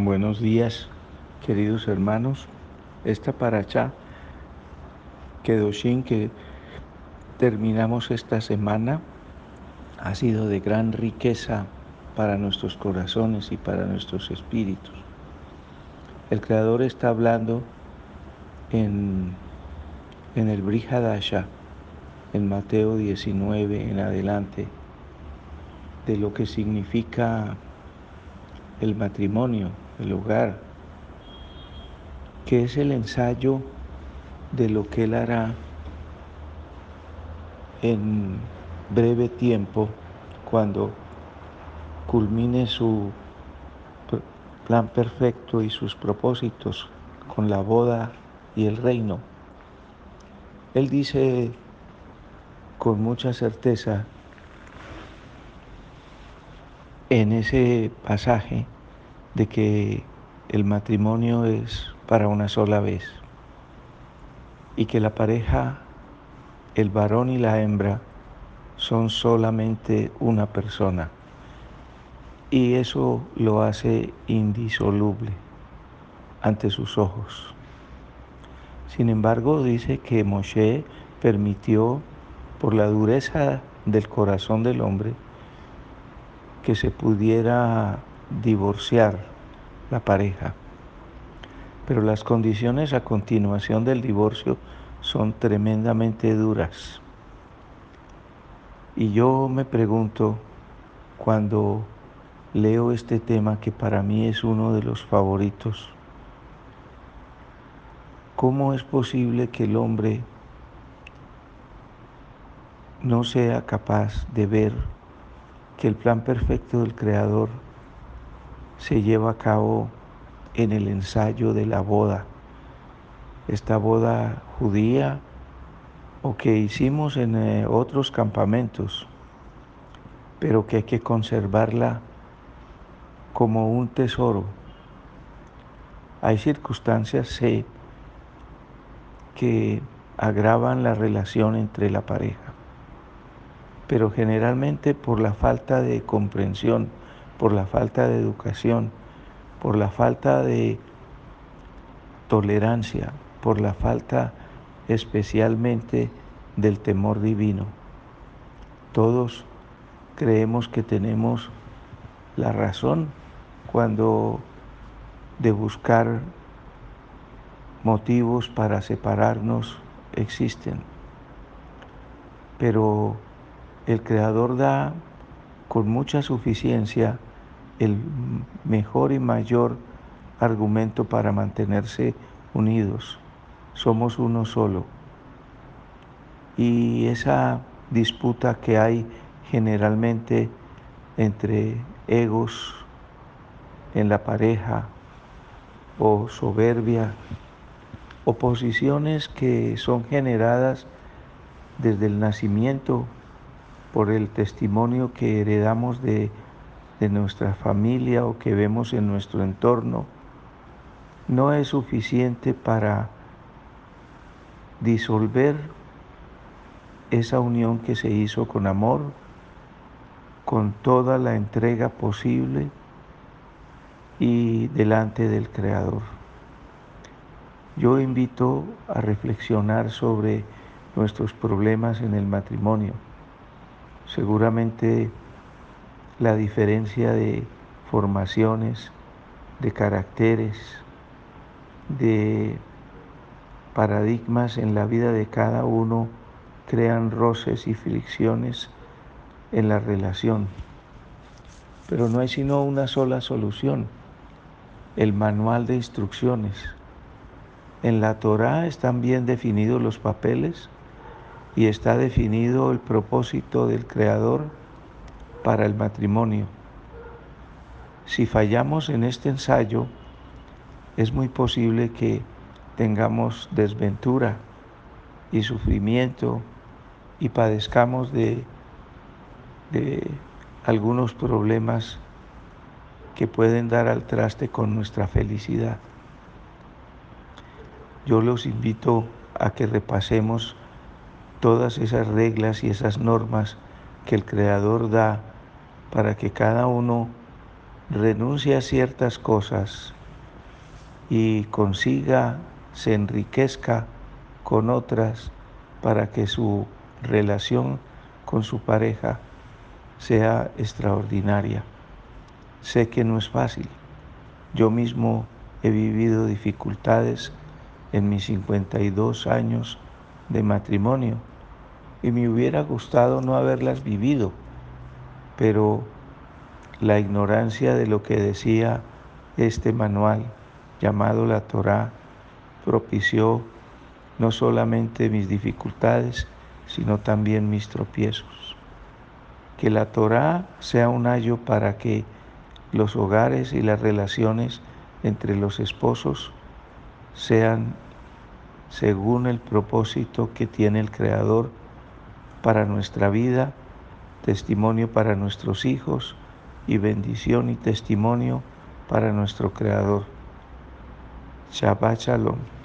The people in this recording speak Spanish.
Buenos días, queridos hermanos. Esta paracha Kedoshin que terminamos esta semana ha sido de gran riqueza para nuestros corazones y para nuestros espíritus. El Creador está hablando en, en el Brihadasha, en Mateo 19 en adelante, de lo que significa el matrimonio, el hogar, que es el ensayo de lo que Él hará en breve tiempo cuando culmine su plan perfecto y sus propósitos con la boda y el reino. Él dice con mucha certeza en ese pasaje de que el matrimonio es para una sola vez y que la pareja, el varón y la hembra, son solamente una persona. Y eso lo hace indisoluble ante sus ojos. Sin embargo, dice que Moshe permitió, por la dureza del corazón del hombre, que se pudiera divorciar la pareja. Pero las condiciones a continuación del divorcio son tremendamente duras. Y yo me pregunto, cuando leo este tema que para mí es uno de los favoritos, ¿cómo es posible que el hombre no sea capaz de ver que el plan perfecto del Creador se lleva a cabo en el ensayo de la boda, esta boda judía o que hicimos en eh, otros campamentos, pero que hay que conservarla como un tesoro. Hay circunstancias sé, que agravan la relación entre la pareja pero generalmente por la falta de comprensión, por la falta de educación, por la falta de tolerancia, por la falta especialmente del temor divino. Todos creemos que tenemos la razón cuando de buscar motivos para separarnos existen. Pero el Creador da con mucha suficiencia el mejor y mayor argumento para mantenerse unidos. Somos uno solo. Y esa disputa que hay generalmente entre egos en la pareja o soberbia, oposiciones que son generadas desde el nacimiento por el testimonio que heredamos de, nuestra familia o que vemos en nuestro entorno, no es suficiente para disolver esa unión que se hizo con amor, con toda la entrega posible y delante del Creador. Yo invito a reflexionar sobre nuestros problemas en el matrimonio seguramente la diferencia de formaciones, de caracteres, de paradigmas en la vida de cada uno crean roces y fricciones en la relación. Pero no hay sino una sola solución, el manual de instrucciones. En la Torá están bien definidos los papeles y está definido el propósito del Creador para el matrimonio. Si fallamos en este ensayo, es muy posible que tengamos desventura y sufrimiento y padezcamos de, de algunos problemas que pueden dar al traste con nuestra felicidad. Yo los invito a que repasemos todas esas reglas y esas normas que el Creador da para que cada uno renuncie a ciertas cosas y consiga, se enriquezca con otras para que su relación con su pareja sea extraordinaria. Sé que no es fácil. Yo mismo he vivido dificultades en mis 52 años de matrimonio y me hubiera gustado no haberlas vivido, pero la ignorancia de lo que decía este manual llamado la Torá propició no solamente mis dificultades, sino también mis tropiezos. Que la Torá sea un ayo para que los hogares y las relaciones entre los esposos sean según el propósito que tiene el Creador para nuestra vida, testimonio para nuestros hijos y bendición y testimonio para nuestro Creador. Shabbat Shalom.